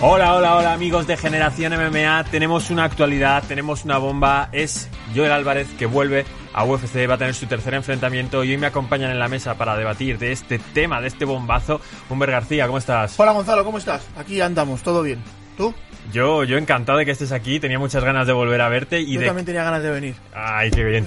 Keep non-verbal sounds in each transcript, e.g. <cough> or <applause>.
Hola, hola, hola amigos de Generación MMA. Tenemos una actualidad, tenemos una bomba. Es Joel Álvarez que vuelve a UFC, va a tener su tercer enfrentamiento y hoy me acompañan en la mesa para debatir de este tema, de este bombazo. Humber García, ¿cómo estás? Hola Gonzalo, ¿cómo estás? Aquí andamos, todo bien. ¿Tú? Yo, yo encantado de que estés aquí, tenía muchas ganas de volver a verte y Yo de... también tenía ganas de venir. Ay, qué bien.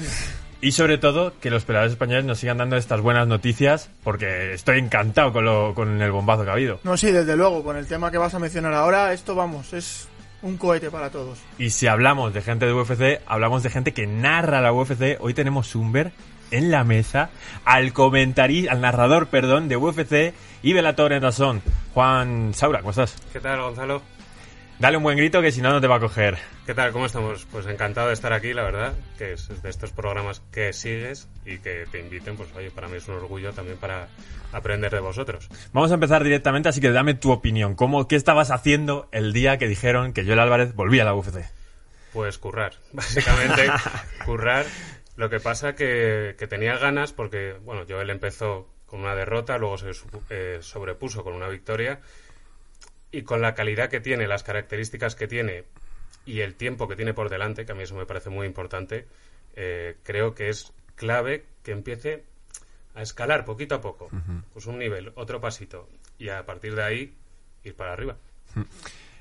Y sobre todo, que los peleadores españoles nos sigan dando estas buenas noticias, porque estoy encantado con, lo, con el bombazo que ha habido. No, sí, desde luego, con el tema que vas a mencionar ahora, esto vamos, es un cohete para todos. Y si hablamos de gente de UFC, hablamos de gente que narra la UFC. Hoy tenemos Humber en la mesa al comentarista, al narrador, perdón, de UFC y Bellator en razón. Juan Saura, ¿cómo estás? ¿Qué tal, Gonzalo? Dale un buen grito que si no, no te va a coger. ¿Qué tal? ¿Cómo estamos? Pues encantado de estar aquí, la verdad, que es de estos programas que sigues y que te inviten, pues oye, para mí es un orgullo también para aprender de vosotros. Vamos a empezar directamente, así que dame tu opinión. ¿Cómo, ¿Qué estabas haciendo el día que dijeron que Joel Álvarez volvía a la UFC? Pues currar, <laughs> básicamente currar. Lo que pasa que, que tenía ganas porque, bueno, Joel empezó con una derrota, luego se eh, sobrepuso con una victoria y con la calidad que tiene, las características que tiene y el tiempo que tiene por delante, que a mí eso me parece muy importante, eh, creo que es clave que empiece a escalar poquito a poco. Pues un nivel, otro pasito y a partir de ahí ir para arriba.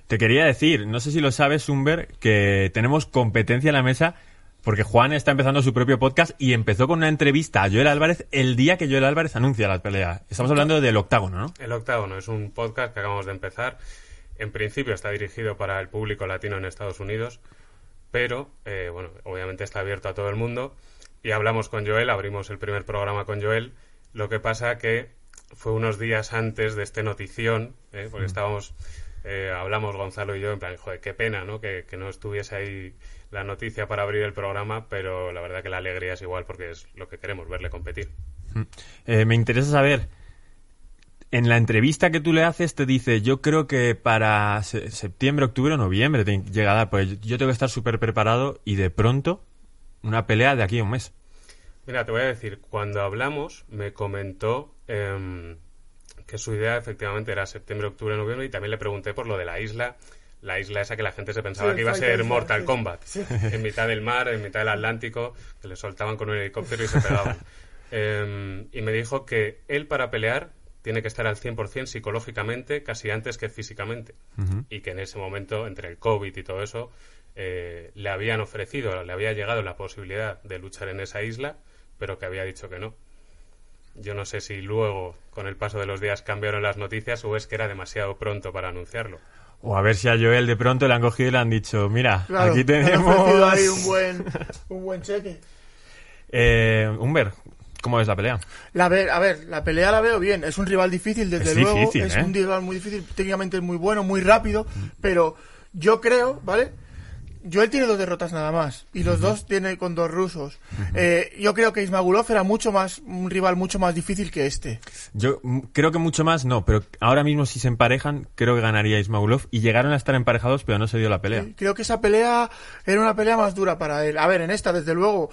Te quería decir, no sé si lo sabes, Humber, que tenemos competencia en la mesa porque Juan está empezando su propio podcast y empezó con una entrevista a Joel Álvarez el día que Joel Álvarez anuncia la pelea. Estamos hablando del octágono, ¿no? El octágono es un podcast que acabamos de empezar. En principio está dirigido para el público latino en Estados Unidos, pero eh, bueno, obviamente está abierto a todo el mundo. Y hablamos con Joel, abrimos el primer programa con Joel. Lo que pasa que fue unos días antes de este notición, ¿eh? porque estábamos, eh, hablamos Gonzalo y yo, en plan, joder, qué pena, ¿no? Que, que no estuviese ahí la noticia para abrir el programa, pero la verdad que la alegría es igual porque es lo que queremos, verle competir. Eh, me interesa saber, en la entrevista que tú le haces te dice, yo creo que para se- septiembre, octubre o noviembre te llega a dar, pues yo tengo que estar súper preparado y de pronto una pelea de aquí a un mes. Mira, te voy a decir, cuando hablamos me comentó em, que su idea efectivamente era septiembre, octubre, noviembre y también le pregunté por lo de la isla, la isla esa que la gente se pensaba Sí, que iba a ser Mortal sí. Kombat, Sí. en mitad del mar, en mitad del Atlántico, que le soltaban con un helicóptero y se pegaban. <laughs> Em, y me dijo que él para pelear tiene que estar al 100% psicológicamente, casi antes que físicamente. Y que en ese momento, entre el COVID y todo eso, eh, le habían ofrecido, le había llegado la posibilidad de luchar en esa isla, pero que había dicho que no. Yo no sé si luego, con el paso de los días, cambiaron las noticias o es que era demasiado pronto para anunciarlo. O a ver si a Joel de pronto le han cogido y le han dicho, mira, Claro, aquí tenemos... ahí un <laughs> buen, un buen cheque. Eh, Humber, ¿cómo ves la pelea? La ver, a ver, la pelea la veo bien. Es un rival difícil, desde Es luego. difícil, es ¿eh? un rival muy difícil, técnicamente es muy bueno, muy rápido. Pero yo creo, ¿vale? Joel tiene dos derrotas nada más. Y los dos tiene con dos rusos. Eh, yo creo que Ismagulov era mucho más, un rival mucho más difícil que este. Yo mm, creo que mucho más no, pero ahora mismo si se emparejan, creo que ganaría Ismagulov. Y llegaron a estar emparejados, pero no se dio la pelea. Creo que esa pelea era una pelea más dura para él. A ver, en esta, desde luego,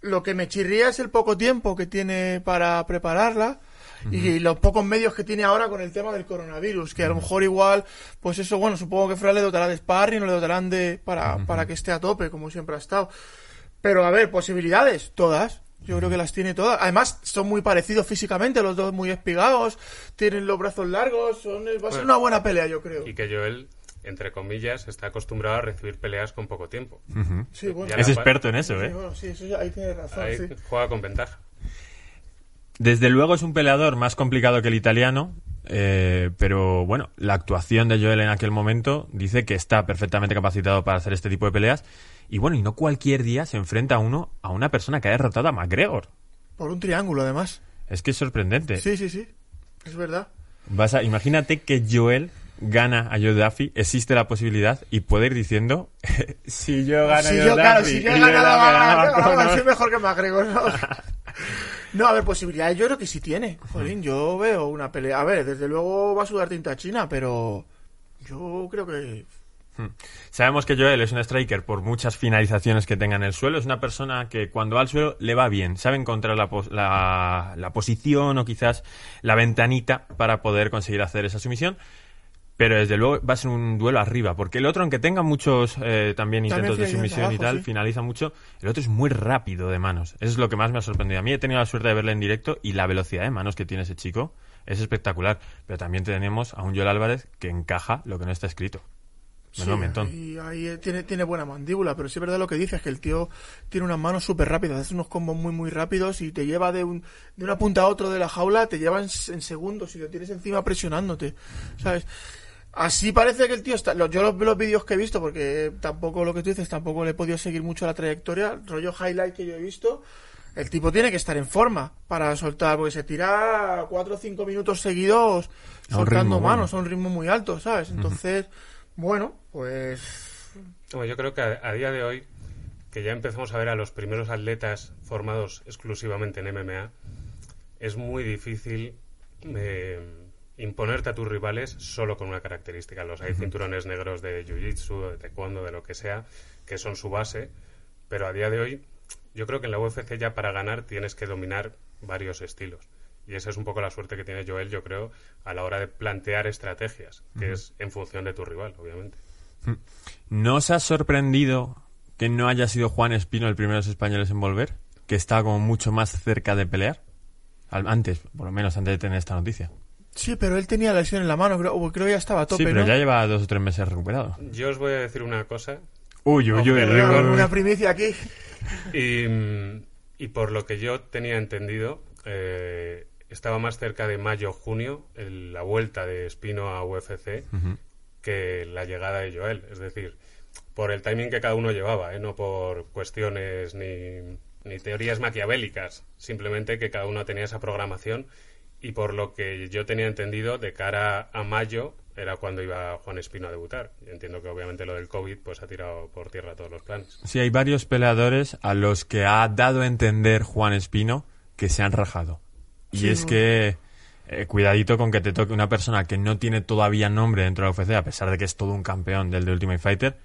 lo que me chirría es el poco tiempo que tiene para prepararla y los pocos medios que tiene ahora con el tema del coronavirus, que a lo mejor igual, pues eso, bueno, supongo que Fran le dotará de sparring o le dotarán de, para, para que esté a tope, como siempre ha estado. Pero a ver, posibilidades, todas. Yo creo que las tiene todas. Además, son muy parecidos físicamente, los dos muy espigados, tienen los brazos largos, son, va a ser una buena pelea, yo creo. Y que Joel, entre comillas, está acostumbrado a recibir peleas con poco tiempo. Sí, bueno. Ya Es la- experto en eso, Sí, ¿eh? bueno, sí, eso ya- ahí tiene razón, Ahí sí. juega con ventaja. Desde luego es un peleador más complicado que el italiano, eh, pero bueno, la actuación de Joel en aquel momento dice que está perfectamente capacitado para hacer este tipo de peleas. Y bueno, y no cualquier día se enfrenta uno a una persona que ha derrotado a McGregor. Por un triángulo, además. Es que es sorprendente. Sí, sí, sí. Es verdad. Vas a, imagínate que Joel gana a Joe Duffy, existe la posibilidad y puede ir diciendo si yo gano si a yo, Joe claro, Duffy si yo he ganado a- con- a- soy mejor que McGregor, ¿no? No, a ver, posibilidades yo creo que sí tiene. Jolín, yo veo una pelea. A ver, desde luego va a sudar tinta china, pero yo creo que Sabemos que Joel es un striker por muchas finalizaciones que tenga en el suelo. Es una persona que cuando va al suelo le va bien. Sabe encontrar la, pos- la- la posición o quizás la ventanita para poder conseguir hacer esa sumisión. Pero desde luego va a ser un duelo arriba, porque el otro, aunque tenga muchos eh, también intentos de sumisión y tal, sí. finaliza mucho, el otro es muy rápido de manos. Eso es lo que más me ha sorprendido. A mí he tenido la suerte de verle en directo y la velocidad de manos que tiene ese chico es espectacular. Pero también tenemos a un Joel Álvarez que encaja lo que no está escrito. Menudo mentón. Y ahí eh, tiene, tiene buena mandíbula, pero sí es verdad lo que dices, que el tío tiene unas manos súper rápidas, hace unos combos muy muy rápidos y te lleva de, un, de una punta a otra de la jaula, te lleva en segundos y lo tienes encima presionándote, ¿sabes? Así parece que el tío está... lo- Yo los, los vídeos que he visto, porque tampoco lo que tú dices, tampoco le he podido seguir mucho la trayectoria, rollo highlight que yo he visto, el tipo tiene que estar en forma para soltar, porque se tira cuatro o cinco minutos seguidos soltando manos bueno. a un ritmo muy alto, ¿sabes? Entonces, bueno, pues Bueno, yo creo que a, a día de hoy, que ya empezamos a ver a los primeros atletas formados exclusivamente en MMA, es muy difícil eh, imponerte a tus rivales solo con una característica. Los hay cinturones negros de Jiu-Jitsu, de Taekwondo, de lo que sea, que son su base, pero a día de hoy yo creo que en la UFC ya para ganar tienes que dominar varios estilos. Y esa es un poco la suerte que tiene Joel, yo creo, a la hora de plantear estrategias, que es en función de tu rival, obviamente. ¿No os ha sorprendido que no haya sido Juan Espino el primero de los españoles en volver? Que estaba como mucho más cerca de pelear. Al- Antes, por lo menos antes de tener esta noticia. Sí, pero él tenía la lesión en la mano, creo, o creo que ya estaba a tope, sí, pero ¿no? ya lleva dos o tres meses recuperado. Yo os voy a decir una cosa, Uy, uy, uy. Una primicia aquí. Y, y por lo que yo tenía entendido, eh, estaba más cerca de mayo-junio, el- la vuelta de Espino a UFC, que la llegada de Joel. Es decir, por el timing que cada uno llevaba, ¿eh? no por cuestiones ni, ni teorías maquiavélicas, simplemente que cada uno tenía esa programación. Y por lo que yo tenía entendido, de cara a mayo era cuando iba Juan Espino a debutar. Y entiendo que obviamente lo del COVID pues ha tirado por tierra todos los planes. Sí, hay varios peleadores a los que ha dado a entender Juan Espino que se han rajado. Y Sí, es que eh, cuidadito con que te toque una persona que no tiene todavía nombre dentro de la UFC, a pesar de que es todo un campeón del The Ultimate Fighter,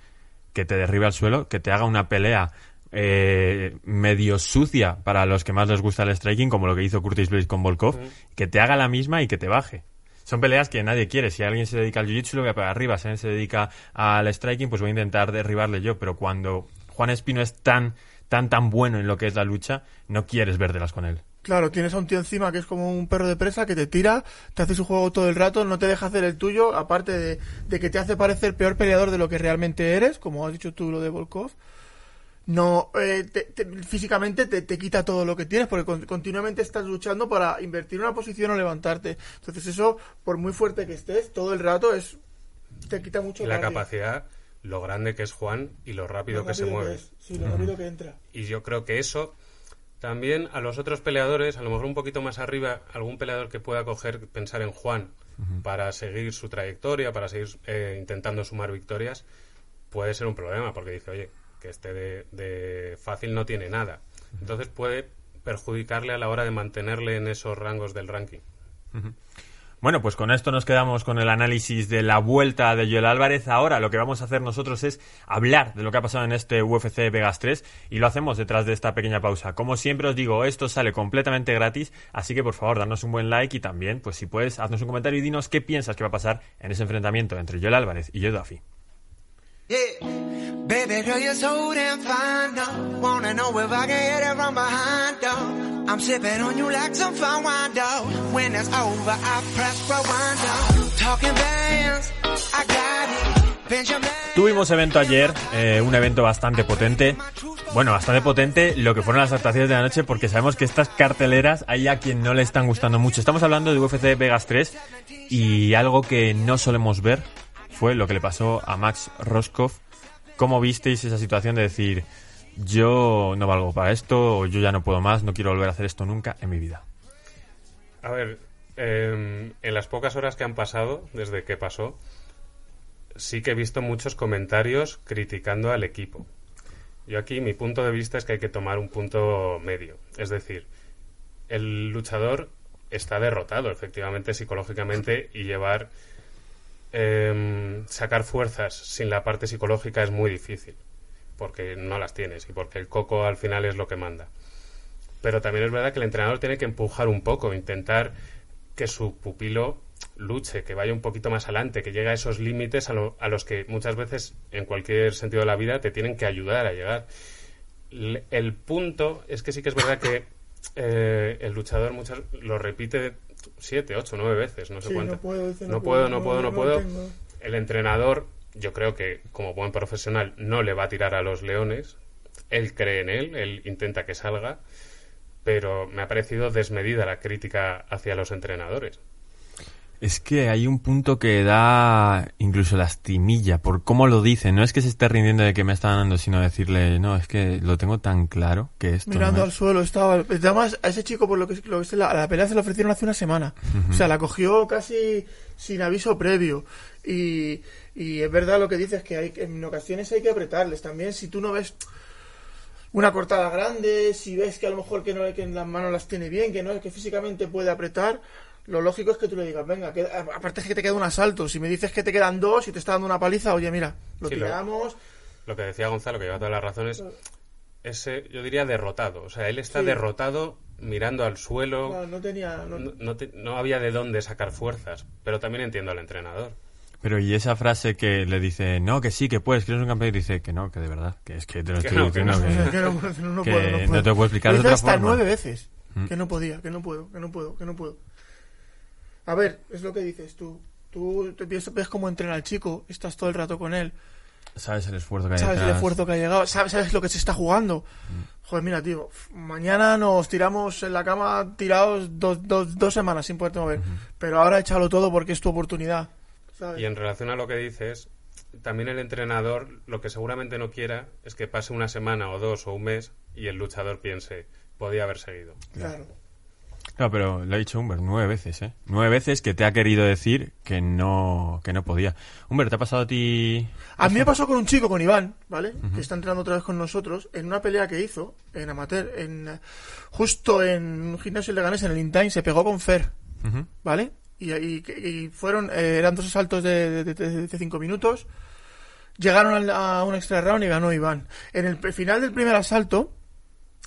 que te derribe al suelo, que te haga una pelea eh, medio sucia para los que más les gusta el striking, como lo que hizo Curtis Blades con Volkov, que te haga la misma y que te baje. Son peleas que nadie quiere. Si alguien se dedica al jiu-jitsu, lo voy a pegar arriba. Si alguien se dedica al striking, pues voy a intentar derribarle yo. Pero cuando Juan Espino es tan, tan, tan bueno en lo que es la lucha, no quieres vértelas con él. Claro, tienes a un tío encima que es como un perro de presa que te tira, te hace su juego todo el rato, no te deja hacer el tuyo, aparte de, de que te hace parecer peor peleador de lo que realmente eres, como has dicho tú lo de Volkov. No, eh, te- te- físicamente te, te quita todo lo que tienes porque con- continuamente estás luchando para invertir una posición o levantarte. Entonces eso, por muy fuerte que estés, todo el rato es te quita mucho Y la cardio. capacidad, lo grande que es Juan y lo rápido, Lo que se mueve. es. Sí, lo rápido que entra. Y yo creo que eso también a los otros peleadores, a lo mejor un poquito más arriba, algún peleador que pueda coger, pensar en Juan para seguir su trayectoria, para seguir eh, intentando sumar victorias, puede ser un problema, porque dice, oye, que este de, de fácil no tiene nada. Entonces puede perjudicarle a la hora de mantenerle en esos rangos del ranking. Bueno, pues con esto nos quedamos con el análisis de la vuelta de Joel Álvarez. Ahora lo que vamos a hacer nosotros es hablar de lo que ha pasado en este UFC Vegas 3 y lo hacemos detrás de esta pequeña pausa. Como siempre os digo, esto sale completamente gratis, así que por favor, darnos un buen like y también, pues si puedes, haznos un comentario y dinos qué piensas que va a pasar en ese enfrentamiento entre Joel Álvarez y Joe Duffy. Yeah. Baby girl, you're so damn fine. Wanna know if I though. I'm on you like some fine wine, though. When over, I press though. Tuvimos evento ayer, eh, un evento bastante potente. Bueno, bastante potente lo que fueron las actuaciones de la noche porque sabemos que estas carteleras hay a quien no le están gustando mucho. Estamos hablando de UFC Vegas 3 y algo que no solemos ver fue lo que le pasó a Max Roscoff. ¿Cómo visteis esa situación de decir, yo no valgo para esto o yo ya no puedo más, no quiero volver a hacer esto nunca en mi vida? A ver, eh, en las pocas horas que han pasado desde que pasó, sí que he visto muchos comentarios criticando al equipo. Yo aquí mi punto de vista es que hay que tomar un punto medio. Es decir, el luchador está derrotado efectivamente psicológicamente y llevar em, sacar fuerzas sin la parte psicológica es muy difícil porque no las tienes y porque el coco al final es lo que manda pero también es verdad que el entrenador tiene que empujar un poco intentar que su pupilo luche, que vaya un poquito más adelante, que llegue a esos límites a, lo- a los que muchas veces en cualquier sentido de la vida te tienen que ayudar a llegar. El punto es que sí que es verdad que eh, el luchador muchas lo repite siete, ocho, nueve veces, no sé Sí, cuánto. no puedo, dice, no puedo, no puedo, no puedo. tengo. El entrenador, yo creo que como buen profesional no le va a tirar a los leones. Él cree en él, él intenta que salga, pero me ha parecido desmedida la crítica hacia los entrenadores. Es que hay un punto que da incluso lastimilla por cómo lo dice. No es que se esté rindiendo de que me está ganando, sino decirle, no, es que lo tengo tan claro que esto Mirando no al es". suelo estaba. Además, a ese chico, por lo que, lo que la, la pelea se la ofrecieron hace una semana. O sea, la cogió casi sin aviso previo. Y, y es verdad lo que dices, que hay, que en ocasiones hay que apretarles también. Si tú no ves una cortada grande, si ves que a lo mejor que, no, que en las manos las tiene bien, que no que físicamente puede apretar, lo lógico es que tú le digas, venga, que, aparte es que te queda un asalto. Si me dices que te quedan dos y te está dando una paliza, oye, mira, lo Sí, tiramos. Lo que decía Gonzalo, que lleva todas las razones, ese, yo diría derrotado. O sea, él está Sí. derrotado mirando al suelo. No, no tenía. no- No, no te- no había de dónde sacar fuerzas, pero también entiendo al entrenador. Pero y esa frase que le dice, no, que sí, que puedes, que eres un campeón, y dice que no, que de verdad, que es que te lo Que estoy no, que diciendo. no. que- <laughs> que no, puedo, no, que puedo, no no puedo. te lo puedo explicar Lo de otra hasta forma. nueve veces. Mm. Que no podía, que no puedo, que no puedo, que no puedo. A ver, es lo que dices tú. Tú te piensas, ves cómo entrena el chico, estás todo el rato con él, Sabes el esfuerzo que hay sabes el esfuerzo que ha llegado, sabes, sabes lo que se está jugando. Joder, mira, tío, mañana nos tiramos en la cama tirados dos, dos, dos semanas sin poderte mover. Pero ahora échalo todo porque es tu oportunidad. ¿sabes? Y en relación a lo que dices, también el entrenador lo que seguramente no quiera es que pase una semana o dos o un mes y el luchador piense, podía haber seguido. Claro. No, pero lo ha dicho Humber nueve veces, ¿eh? Nueve veces que te ha querido decir que no, que no podía. Humber, ¿te ha pasado a ti? A mí me pasó con un chico, con Iván, ¿vale? Que está entrenando otra vez con nosotros, en una pelea que hizo, en amateur, en justo en un gimnasio de Leganés, en el Intime, se pegó con Fer. ¿vale? Y, y- y fueron, eh, eran dos asaltos de, de, de- de cinco minutos, llegaron al- a un extra round y ganó Iván. En el final del primer asalto,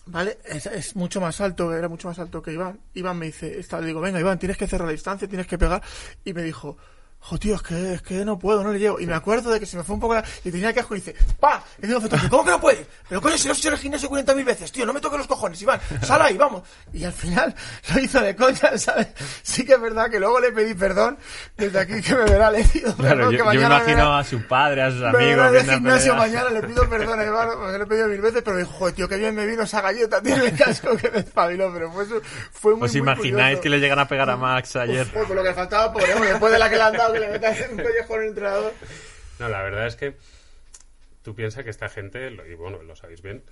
¿vale? Es, es mucho más alto, era mucho más alto que Iván. Iván me dice, está, le digo, venga Iván, tienes que cerrar la distancia, tienes que pegar. Y me dijo, jo tío, es que, es que no puedo, no le llego. Y me acuerdo de que se me fue un poco la... Y tenía que asco y dice, pa, y digo, ¿cómo que no puedes? Pero coño, si lo has hecho en el gimnasio 40.000 veces, tío, no me toques los cojones, Iván, sal ahí, vamos. Y al final lo hizo de coña, <laughs> ¿sabes? Sí que es verdad que luego le pedí perdón, desde aquí que me verá, le pido Claro, yo, que yo me imagino a su padre, a sus amigos. el gimnasio mañana, le pido perdón Iván, porque le he pedido mil veces, pero dijo, joder, tío, que bien me vino esa galleta, tiene el casco que me espabiló, pero fue, fue muy, ¿Os imagináis que le llegan a pegar a Max ayer? Uf, por lo que faltaba, hombre, después de la que le han dado, que le metas en un collejón el entrenador. No, la verdad es que tú piensas que esta gente, lo- y bueno, lo sabéis bien,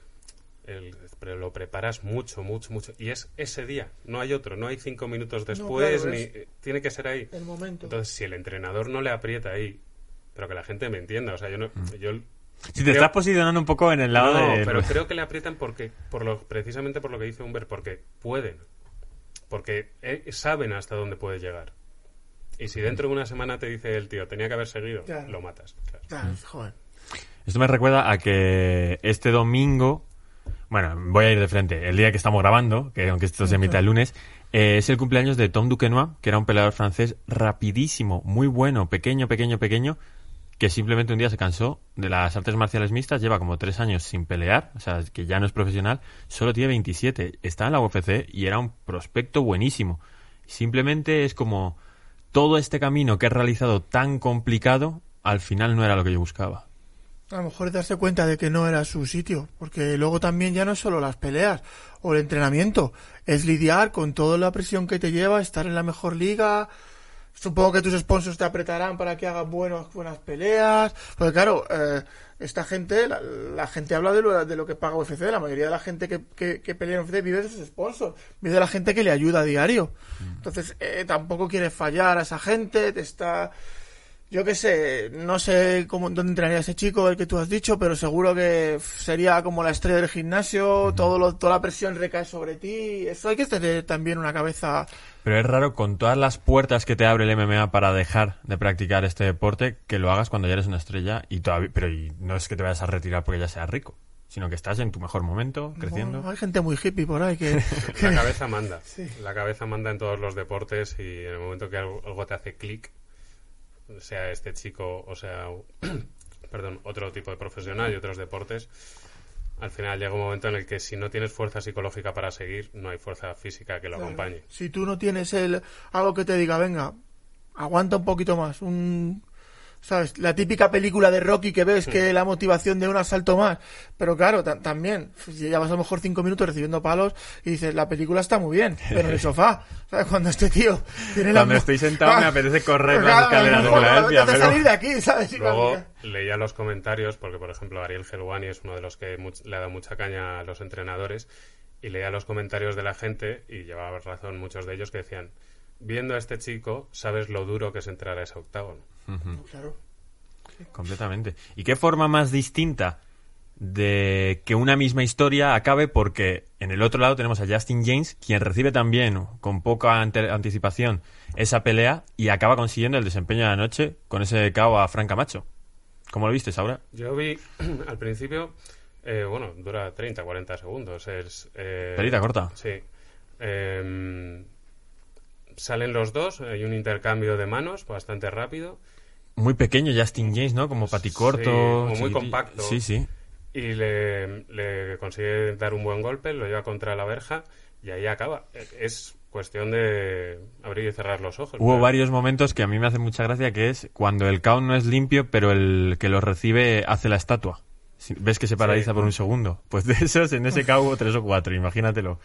el- pero lo preparas mucho, mucho, mucho. Y es ese día, no hay otro, no hay cinco minutos después, claro, ni es- tiene que ser ahí. El momento. Entonces, si el entrenador no le aprieta ahí, pero que la gente me entienda, o sea, yo no... Yo, Si te creo- estás posicionando un poco en el lado no, de... pero creo que le aprietan porque, por lo, precisamente por lo que dice Humber, porque pueden. Porque eh, saben hasta dónde puede llegar. Y si dentro de una semana te dice el tío, tenía que haber seguido, Claro. lo matas. claro. Claro, joder. Esto me recuerda a que este domingo, bueno, voy a ir de frente, el día que estamos grabando, que aunque esto se emita el lunes, eh, es el cumpleaños de Tom Duquesnoy, que era un peleador francés rapidísimo, muy bueno, pequeño, pequeño, pequeño, que simplemente un día se cansó de las artes marciales mixtas, lleva como tres años sin pelear, o sea, que ya no es profesional, solo tiene 27, está en la UFC y era un prospecto buenísimo. Simplemente es como todo este camino que he realizado tan complicado, al final no era lo que yo buscaba. A lo mejor es darse cuenta de que no era su sitio, porque luego también ya no es solo las peleas o el entrenamiento, es lidiar con toda la presión que te lleva, estar en la mejor liga. Supongo que tus sponsors te apretarán para que hagas buenas peleas. Porque claro, eh, esta gente, la, la gente habla de lo, de lo que paga UFC. La mayoría de la gente que, que, que pelea en UFC vive de sus sponsors, vive de la gente que le ayuda a diario. Entonces, eh, tampoco quieres fallar a esa gente, te está yo qué sé, no sé cómo, dónde entraría ese chico, el que tú has dicho, pero seguro que sería como la estrella del gimnasio, todo lo, toda la presión recae sobre ti. Eso hay que tener también una cabeza. Pero es raro con todas las puertas que te abre el MMA para dejar de practicar este deporte que lo hagas cuando ya eres una estrella y todavía, pero y no es que te vayas a retirar porque ya seas rico. sino que estás en tu mejor momento, creciendo. Bueno, hay gente muy hippie por ahí que... <laughs> La cabeza manda. <laughs> Sí. La cabeza manda en todos los deportes y en el momento que algo, algo te hace clic, sea este chico o sea, <clears throat> perdón, otro tipo de profesional y otros deportes, al final llega un momento en el que si no tienes fuerza psicológica para seguir, no hay fuerza física que lo acompañe. Si tú no tienes el algo que te diga, venga, aguanta un poquito más, un ¿sabes? La típica película de Rocky que ves que la motivación de un asalto más. Pero claro, ta- también, si llevas a lo mejor cinco minutos recibiendo palos y dices, la película está muy bien, pero en el <laughs> sofá, ¿sabes? Cuando este tío tiene la... Cuando estoy sentado me apetece correr las escaleras de pero- salir de aquí, ¿sabes? Y Luego leía los comentarios, porque por ejemplo Ariel Helwani es uno de los que le ha dado mucha caña a los entrenadores, y leía los comentarios de la gente, y llevaba razón muchos de ellos que decían, viendo a este chico, sabes lo duro que es entrar a ese octágono. Claro. Completamente. ¿Y qué forma más distinta de que una misma historia acabe? Porque en el otro lado tenemos a Justin James, quien recibe también con poca ante- anticipación esa pelea y acaba consiguiendo el desempeño de la noche con ese KO a Frank Camacho. ¿Cómo lo viste, Saura? Yo vi <clears throat> al principio, eh, bueno, dura 30, 40 segundos. Es, eh, Pelita corta. Sí. Eh, salen los dos, hay un intercambio de manos bastante rápido. Muy pequeño Justin James, ¿no? Como paticorto. Sí, como muy compacto. Sí, sí. Y le, le consigue dar un buen golpe, lo lleva contra la verja y ahí acaba. Es cuestión de abrir y cerrar los ojos. Hubo Pero- varios momentos que a mí me hace mucha gracia, que es cuando el KO no es limpio, pero el que lo recibe hace la estatua. ¿Ves que se paraliza Sí. por un segundo? <laughs> Pues de esos, en ese hubo tres o cuatro, imagínatelo.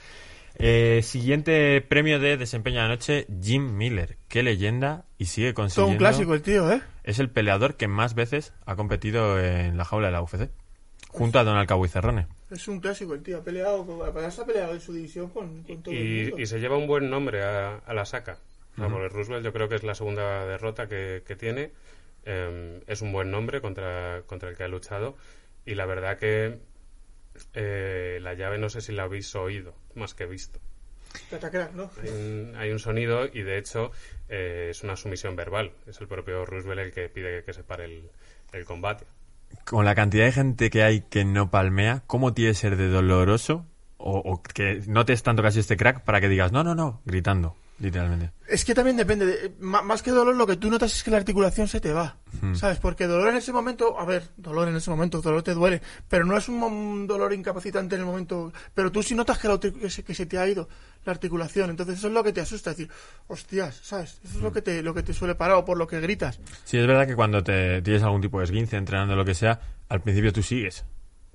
Eh, siguiente premio de desempeño de la noche, Jim Miller. Qué leyenda y sigue Todo consiguiendo... un clásico el tío, ¿eh? Es el peleador que más veces ha competido en la jaula de la UFC. Junto a Donald Cowboy Cerrone. Es un clásico el tío. Ha peleado, ha peleado en su división con, con todo el y, mundo. y se lleva un buen nombre a, a la saca. Porque Roosevelt yo creo que es la segunda derrota que, que tiene. Eh, es un buen nombre contra, contra el que ha luchado. Y la verdad que eh, la llave no sé si la habéis oído, más que visto. Hay un sonido y de hecho eh, es una sumisión verbal. Es el propio Roosevelt el que pide que se pare el, el combate. Con la cantidad de gente que hay que no palmea, ¿cómo tiene que ser de doloroso? O, o que notes tanto casi este crack para que digas, no, no, no, gritando, literalmente. Es que también depende. De, más que dolor, lo que tú notas es que la articulación se te va. Hmm. ¿Sabes? Porque dolor en ese momento. A ver, dolor en ese momento, dolor te duele. Pero no es un, dolor incapacitante en el momento. Pero tú sí notas que, la que, se, que se te ha ido la articulación. Entonces eso es lo que te asusta. Es decir, hostias, ¿sabes? Eso es Hmm. lo que te, lo que te suele parar o por lo que gritas. Sí, es verdad que cuando te tienes algún tipo de esguince entrenando lo que sea, al principio tú sigues.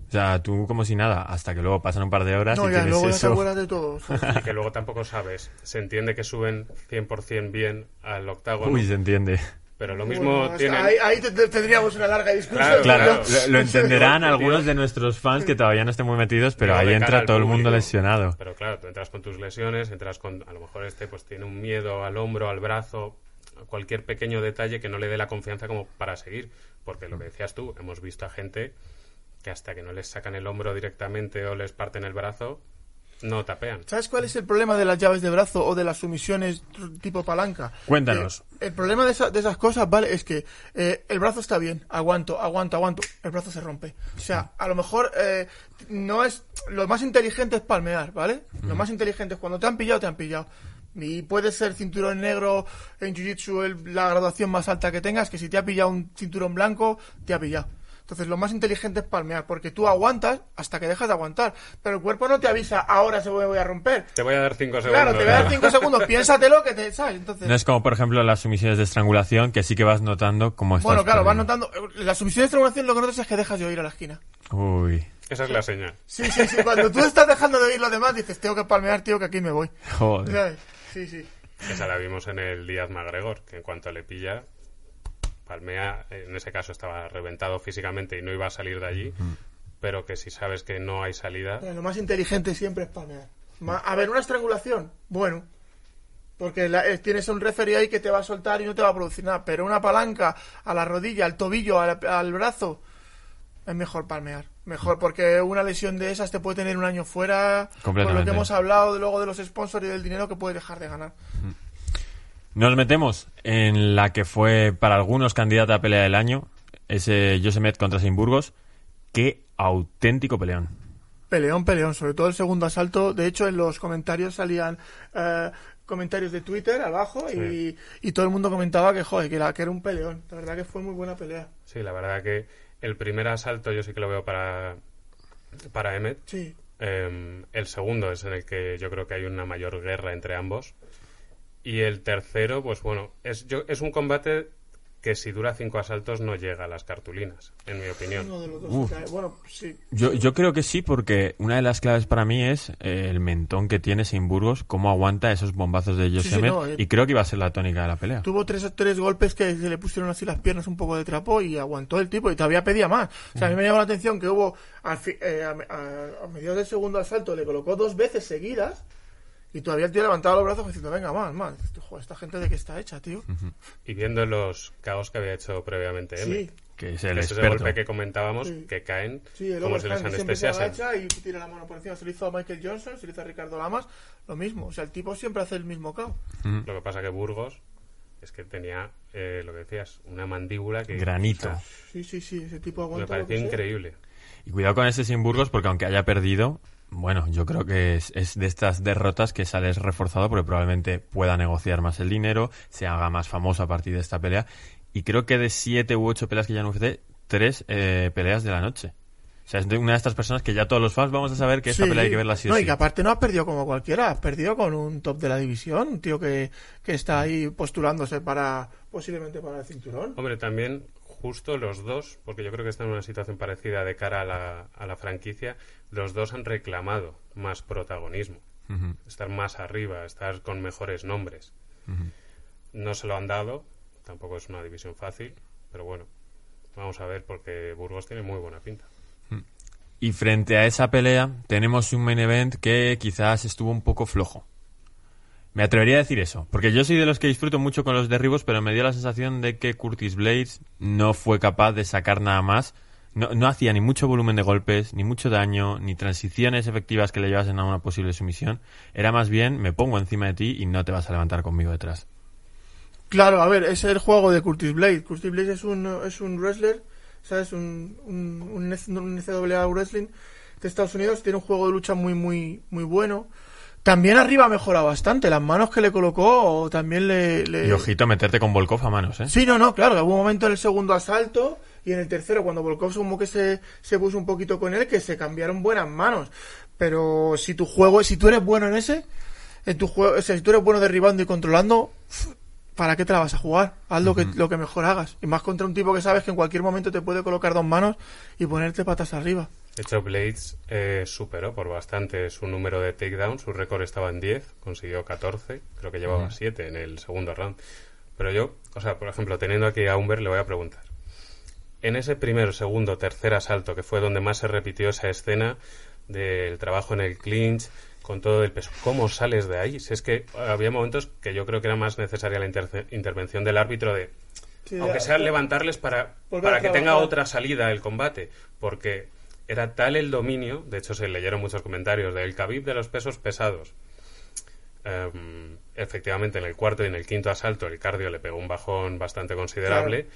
O sea, tú como si nada, hasta que luego pasan un par de horas No, y ya, tienes luego ya te eso. acuerdas de todo. Y que luego tampoco sabes. Se entiende que suben 100% bien al octágono. Uy, se entiende. pero lo mismo Bueno, tienen... Ahí, ahí te- te- tendríamos una larga discusión. Claro, lo, lo entenderán <laughs> algunos de nuestros fans que todavía no estén muy metidos, pero ahí entra todo el mundo lesionado. Pero claro, tú entras con tus lesiones, entras con... A lo mejor este pues tiene un miedo al hombro, al brazo, a cualquier pequeño detalle que no le dé la confianza como para seguir. Porque lo que decías tú, hemos visto a gente que hasta que no les sacan el hombro directamente o les parten el brazo, no tapean. ¿Sabes cuál es el problema de las llaves de brazo o de las sumisiones tipo palanca? Cuéntanos. Eh, el problema de, esa- de esas cosas, ¿vale? Es que eh, el brazo está bien, aguanto, aguanto, aguanto, el brazo se rompe. O sea, a lo mejor eh, no es... Lo más inteligente es palmear, ¿vale? Lo más inteligente es cuando te han pillado, te han pillado. Y puede ser cinturón negro en Jiu-Jitsu el- la graduación más alta que tengas, que si te ha pillado un cinturón blanco, te ha pillado. Entonces lo más inteligente es palmear, porque tú aguantas hasta que dejas de aguantar. Pero el cuerpo no te avisa, ahora se me voy a romper. Te voy a dar cinco segundos. Claro, te voy a dar ¿no? 5 <laughs> segundos, piénsatelo que te, ¿sabes? Entonces, No es como, por ejemplo, las sumisiones de estrangulación, que sí que vas notando cómo estás. bueno, claro, vas perdiendo. notando, la sumisión de estrangulación lo que notas es que dejas de oír a la esquina. Uy, Esa es la señal. Sí, sí, sí, cuando tú estás dejando de oír lo demás, dices, tengo que palmear, tío, que aquí me voy. joder. ¿Sabes? Sí, sí. Esa la vimos en el Díaz McGregor, que en cuanto le pilla, palmea, en ese caso estaba reventado físicamente y no iba a salir de allí, pero que si sabes que no hay salida, Pero lo más inteligente siempre es palmear. Ma- a ver, una estrangulación, bueno. Porque la- eh, tienes un referee ahí que te va a soltar y no te va a producir nada. Pero una palanca a la rodilla, al tobillo, al, al brazo, es mejor palmear. Mejor, porque una lesión de esas te puede tener un año fuera. Con lo Completamente. que hemos hablado de- luego de los sponsors y del dinero que puedes dejar de ganar. Nos metemos en la que fue para algunos candidata a pelea del año, ese Josemet contra Sin Burgos. qué auténtico peleón. Peleón, peleón, sobre todo el segundo asalto. De hecho, en los comentarios salían eh, comentarios de Twitter abajo y, y todo el mundo comentaba que, joder, que era, que era un peleón. La verdad que fue muy buena pelea. Sí, la verdad que el primer asalto yo sí que lo veo para, para Emmet. Sí. Eh, el segundo es en el que yo creo que hay una mayor guerra entre ambos. Y el tercero, pues bueno, es, yo, es un combate que si dura cinco asaltos no llega a las cartulinas, en mi opinión. Uno de los dos Uf. se cae. Bueno, sí. Yo, yo creo que sí, porque una de las claves para mí es eh, el mentón que tiene Sin Burgos, cómo aguanta esos bombazos de sí, Yosemite, no, eh. y creo que iba a ser la tónica de la pelea. Tuvo tres, tres golpes que se le pusieron así las piernas un poco de trapo y aguantó el tipo y todavía pedía más. O sea, a mí me llamó la atención que hubo, al fi- eh, a, a- a mediados del segundo asalto, le colocó dos veces seguidas y todavía el tío levantaba los brazos diciendo, venga, más, más. "Joder, esta gente de qué está hecha, tío. Y viendo los caos que había hecho previamente. Sí, Que es el que ese es el experto. golpe que comentábamos, Sí. que caen sí, el como si les se anestesiasen. agacha y tira la mano por encima. Se lo hizo a Michael Johnson, se lo hizo a Ricardo Lamas, lo mismo. O sea, el tipo siempre hace el mismo cao. Lo que pasa que Burgos es que tenía, eh, lo que decías, una mandíbula que... Granito. o sea, Sí, sí, sí, ese tipo me aguanta pareció sea. increíble. Y cuidado con ese Sin Burgos, porque aunque haya perdido, bueno, yo creo que es, es de estas derrotas que sales reforzado porque probablemente pueda negociar más el dinero, se haga más famoso a partir de esta pelea. Y creo que de siete u ocho peleas que ya en UFC, tres eh, peleas de la noche. O sea, es de una de estas personas que ya todos los fans vamos a saber que esta Sí. pelea hay que verla sí o no, sí. y que aparte no has perdido como cualquiera, has perdido con un top de la división, un tío que, que está ahí postulándose para posiblemente para el cinturón. Hombre, también justo los dos, porque yo creo que están en una situación parecida de cara a la, a la franquicia, los dos han reclamado más protagonismo, estar más arriba, estar con mejores nombres. No se lo han dado, tampoco es una división fácil, pero bueno, vamos a ver porque Burgos tiene muy buena pinta. Y frente a esa pelea, tenemos un main event que quizás estuvo un poco flojo. Me atrevería a decir eso, porque yo soy de los que disfruto mucho con los derribos, pero me dio la sensación de que Curtis Blades no fue capaz de sacar nada más. No, no hacía ni mucho volumen de golpes, ni mucho daño, ni transiciones efectivas que le llevasen a una posible sumisión. Era más bien, me pongo encima de ti y no te vas a levantar conmigo detrás. Claro, a ver, es el juego de Curtis Blade. Curtis Blade es un, es un wrestler, ¿sabes? Un, un, un, un NCAA Wrestling de Estados Unidos. Tiene un juego de lucha muy, muy, muy bueno. También arriba ha mejorado bastante. Las manos que le colocó también le... le- Y ojito a meterte con Volkov a manos, ¿eh? Sí, no, no, claro, hubo un momento en el segundo asalto y en el tercero, cuando Volkov como que se, se puso un poquito con él, que se cambiaron buenas manos. Pero si tu juego, si tú eres bueno en ese, en tu juego, o sea, si tú eres bueno derribando y controlando, ¿para qué te la vas a jugar? Haz lo que, lo que mejor hagas. Y más contra un tipo que sabes que en cualquier momento te puede colocar dos manos y ponerte patas arriba. De hecho, Blades eh, superó por bastante su número de takedowns. Su récord estaba en 10, consiguió 14. Creo que llevaba 7 en el segundo round. Pero yo, o sea, por ejemplo, teniendo aquí a Humber, le voy a preguntar. En ese primero, segundo, tercer asalto, que fue donde más se repitió esa escena del trabajo en el clinch, con todo el peso, ¿cómo sales de ahí? Si es que había momentos que yo creo que era más necesaria la intervención del árbitro de, aunque sea levantarles para, para que tenga otra salida el combate, porque era tal el dominio, de hecho se leyeron muchos comentarios del Khabib de los pesos pesados. Em, efectivamente, en el cuarto y en el quinto asalto el cardio le pegó un bajón bastante considerable,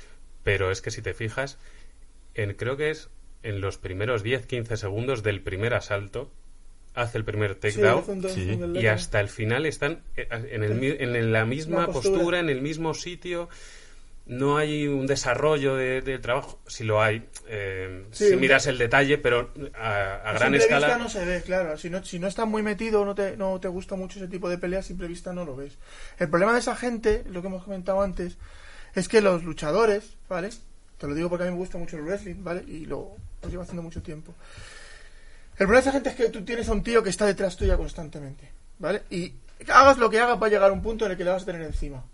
pero es que si te fijas, en, creo que es en los primeros 10-15 segundos del primer asalto, hace el primer takedown Sí. y hasta el final están eh, en, el mi- en la misma La postura. postura, en el mismo sitio. No hay un desarrollo de- trabajo. Si lo hay, eh, Sí, si miras el detalle, pero a, a A gran simple escala. vista no se ve, claro. Si no, si no estás muy metido, no te, no te gusta mucho ese tipo de peleas, a simple vista no lo ves. El problema de esa gente, lo que hemos comentado antes, es que los luchadores, ¿vale? Te lo digo porque a mí me gusta mucho el wrestling, ¿vale? Y lo, lo llevo haciendo mucho tiempo. El problema de esa gente es que tú tienes a un tío que está detrás tuya constantemente, ¿vale? Y hagas lo que hagas, va a llegar un punto en el que le vas a tener encima,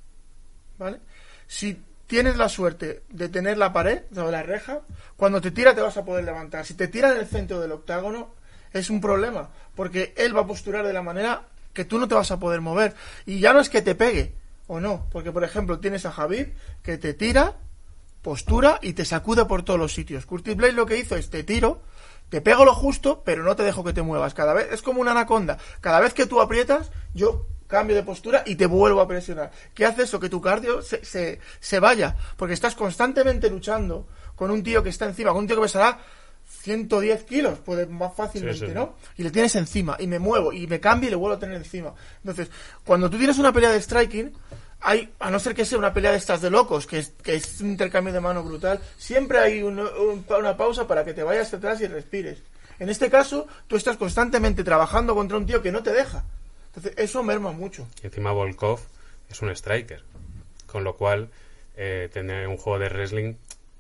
¿vale? Si tienes la suerte de tener la pared, o la reja, cuando te tira te vas a poder levantar. Si te tira en el centro del octágono, es un problema, porque él va a posturar de la manera que tú no te vas a poder mover. Y ya no es que te pegue, o no, porque por ejemplo tienes a Javid que te tira, postura y te sacude por todos los sitios. Curtis Blade lo que hizo es te tiro, te pego lo justo, pero no te dejo que te muevas. Cada vez es como una anaconda. Cada vez que tú aprietas, yo cambio de postura y te vuelvo a presionar. ¿Qué hace eso? Que tu cardio se, se, se vaya, porque estás constantemente luchando con un tío que está encima, con un tío que pesará 110 kilos, puede más fácilmente, Sí, sí. ¿no? Y le tienes encima, y me muevo, y me cambio y le vuelvo a tener encima. Entonces, cuando tú tienes una pelea de striking, hay, a no ser que sea una pelea de estas de locos, que es, que es un intercambio de mano brutal, siempre hay un- un- una pausa para que te vayas atrás y respires. En este caso, tú estás constantemente trabajando contra un tío que no te deja. Entonces, eso merma mucho. Y encima Volkov es un striker. Con lo cual, eh, tiene un juego de wrestling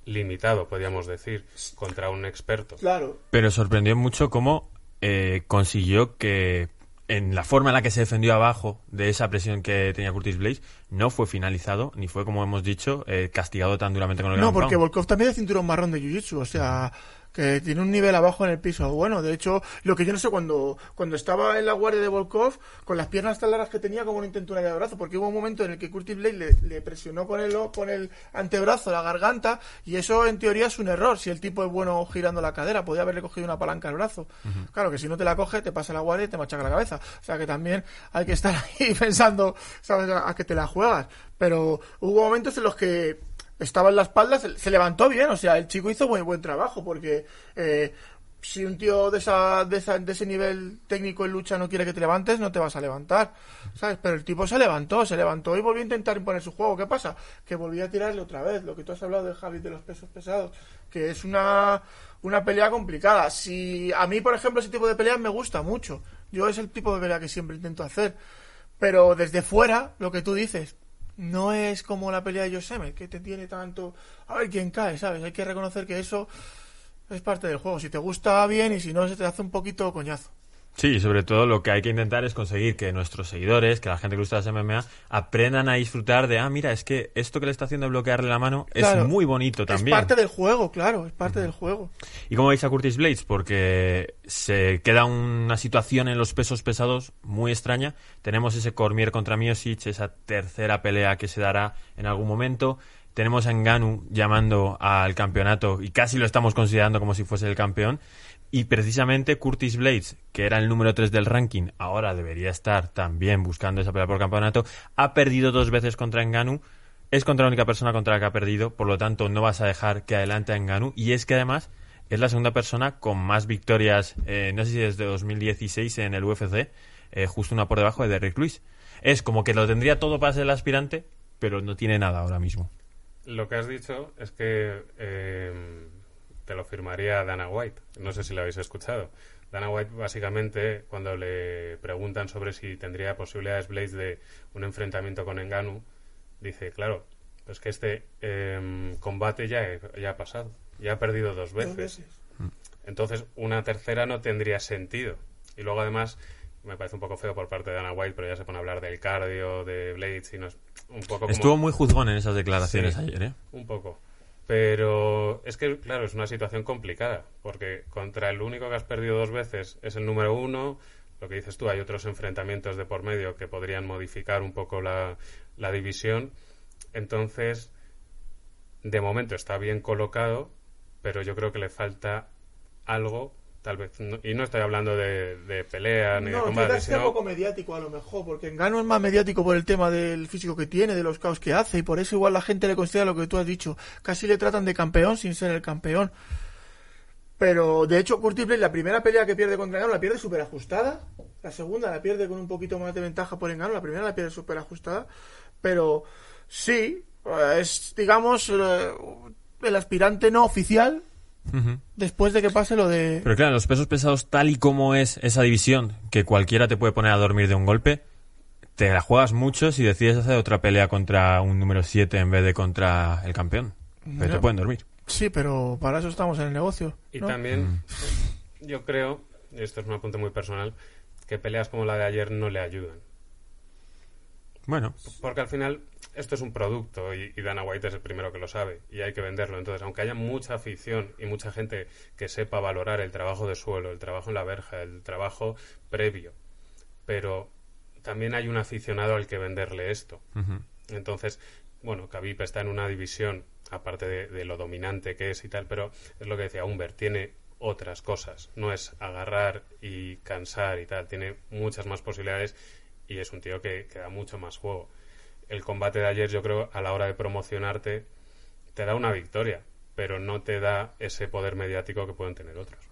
limitado, podríamos decir, contra un experto. Claro. Pero sorprendió mucho cómo eh, consiguió que en la forma en la que se defendió abajo de esa presión que tenía Curtis Blaze no fue finalizado ni fue como hemos dicho eh, castigado tan duramente con el No, porque. Volkov también es cinturón marrón de Jiu-Jitsu, o sea, que tiene un nivel abajo en el piso. Bueno, de hecho, lo que yo no sé, cuando, cuando estaba en la guardia de Volkov, con las piernas tan largas que tenía, como no intentó una de brazo, porque hubo un momento en el que Curtis Blade le, le presionó con el, con el antebrazo la garganta, y eso en teoría es un error. Si el tipo es bueno girando la cadera, podía haberle cogido una palanca al brazo. Claro que si no te la coge, te pasa la guardia y te machaca la cabeza. O sea que también hay que estar <laughs> ahí pensando, ¿sabes?, a, a que te la juegas. Pero hubo momentos en los que estaba en la espalda, se, levantó bien, o sea, el chico hizo muy buen trabajo, porque eh, si un tío de, esa, de, esa- de ese nivel técnico en lucha no quiere que te levantes, no te vas a levantar, ¿sabes? Pero el tipo se levantó, se levantó y volvió a intentar imponer su juego. ¿Qué pasa? Que volvió a tirarle otra vez, lo que tú has hablado de Javi de los pesos pesados, que es una, una pelea complicada. Si a mí, por ejemplo, ese tipo de peleas me gusta mucho, yo es el tipo de pelea que siempre intento hacer, pero desde fuera, lo que tú dices, no es como la pelea de Yosemite, que te tiene tanto. A ver quién cae, ¿sabes? Hay que reconocer que eso es parte del juego. Si te gusta bien y si no, se te hace un poquito coñazo. Sí, y sobre todo lo que hay que intentar es conseguir que nuestros seguidores, que la gente que gusta las MMA, aprendan a disfrutar de, ah, mira, es que esto que le está haciendo bloquearle la mano Claro. es muy bonito también. Es parte del juego, claro, es parte del juego. ¿Y cómo veis a Curtis Blades? Porque se queda una situación en los pesos pesados muy extraña. Tenemos ese Cormier contra Miosic, esa tercera pelea que se dará en algún momento. Tenemos a Ngannou llamando al campeonato y casi lo estamos considerando como si fuese el campeón. Y precisamente Curtis Blades, que era el número 3 del ranking, ahora debería estar también buscando esa pelea por campeonato, ha perdido dos veces contra Ngannou. Es contra la única persona contra la que ha perdido, por lo tanto no vas a dejar que adelante a Ngannou. Y es que además es la segunda persona con más victorias, eh, no sé si desde 2016 en el UFC, eh, justo una por debajo de Derrick Lewis. Es como que lo tendría todo para ser el aspirante, pero no tiene nada ahora mismo. Lo que has dicho es que eh, te lo firmaría Dana White. No sé si lo habéis escuchado. Dana White, básicamente, cuando le preguntan sobre si tendría posibilidades Blaze de un enfrentamiento con Enganu, dice, claro, pues que este eh, combate ya, ya ha pasado. Ya ha perdido dos veces. Dos veces. Entonces, una tercera no tendría sentido. Y luego, además, me parece un poco feo por parte de Dana White, pero ya se pone a hablar del cardio, de Blades, y no es un poco como... Estuvo muy juzgón en esas declaraciones Sí. ayer, ¿eh? Un poco. Pero es que, claro, es una situación complicada, porque contra el único que has perdido dos veces es el número uno. Lo que dices tú, hay otros enfrentamientos de por medio que podrían modificar un poco la, la división. Entonces, de momento está bien colocado, pero yo creo que le falta algo, tal vez. no- y no estoy hablando de, de pelea ni de No, combate, quizás sea sino. poco mediático a lo mejor, porque Engano es más mediático por el tema del físico que tiene, de los caos que hace, y por eso igual la gente le considera lo que tú has dicho. Casi le tratan de campeón sin ser el campeón. Pero, de hecho, Curtis Blade, la primera pelea que pierde contra Engano la pierde súper ajustada. La segunda la pierde con un poquito más de ventaja por Engano. La primera la pierde súper ajustada. Pero, sí, es, digamos, eh, el aspirante no oficial Después de que pase lo de... Pero claro, los pesos pesados, tal y como es esa división, que cualquiera te puede poner a dormir de un golpe, te la juegas mucho si decides hacer otra pelea contra un número 7 en vez de contra el campeón. Pero te pueden dormir. Sí, pero para eso estamos en el negocio. Y también, yo creo, y esto es un apunte muy personal, que peleas como la de ayer no le ayudan. Bueno, Porque al final esto es un producto y, y Dana White es el primero que lo sabe y hay que venderlo. Entonces, aunque haya mucha afición y mucha gente que sepa valorar el trabajo de suelo, el trabajo en la verja, el trabajo previo, pero también hay un aficionado al que venderle esto. Entonces, bueno, Khabib está en una división, aparte de, de lo dominante que es y tal, pero es lo que decía Humber, tiene otras cosas. No es agarrar y cansar y tal, tiene muchas más posibilidades y es un tío que, que da mucho más juego. El combate de ayer, yo creo, a la hora de promocionarte, te da una victoria, pero no te da ese poder mediático que pueden tener otros.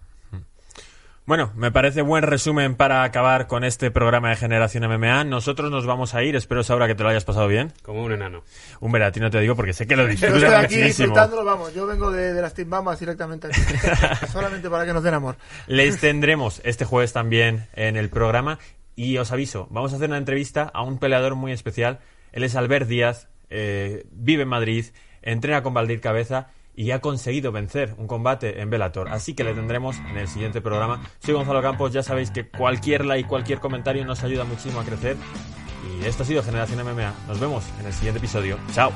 Bueno, me parece buen resumen para acabar con este programa de Generación MMA. Nosotros nos vamos a ir, espero ahora que te lo hayas pasado bien. Como un enano. Un a ti no te digo porque sé que lo disfrutas estoy aquí muchísimo. disfrutándolo, vamos. Yo vengo de, de las Team Bambas directamente aquí. <laughs> Solamente para que nos den amor. Les tendremos este jueves también en el programa. Y os aviso, vamos a hacer una entrevista a un peleador muy especial. Él es Albert Díaz, eh, vive en Madrid, entrena con Valdir Cabeza y ha conseguido vencer un combate en Bellator. Así que le tendremos en el siguiente programa. Soy Gonzalo Campos, ya sabéis que cualquier like, cualquier comentario nos ayuda muchísimo a crecer. Y esto ha sido Generación MMA. Nos vemos en el siguiente episodio. Chao.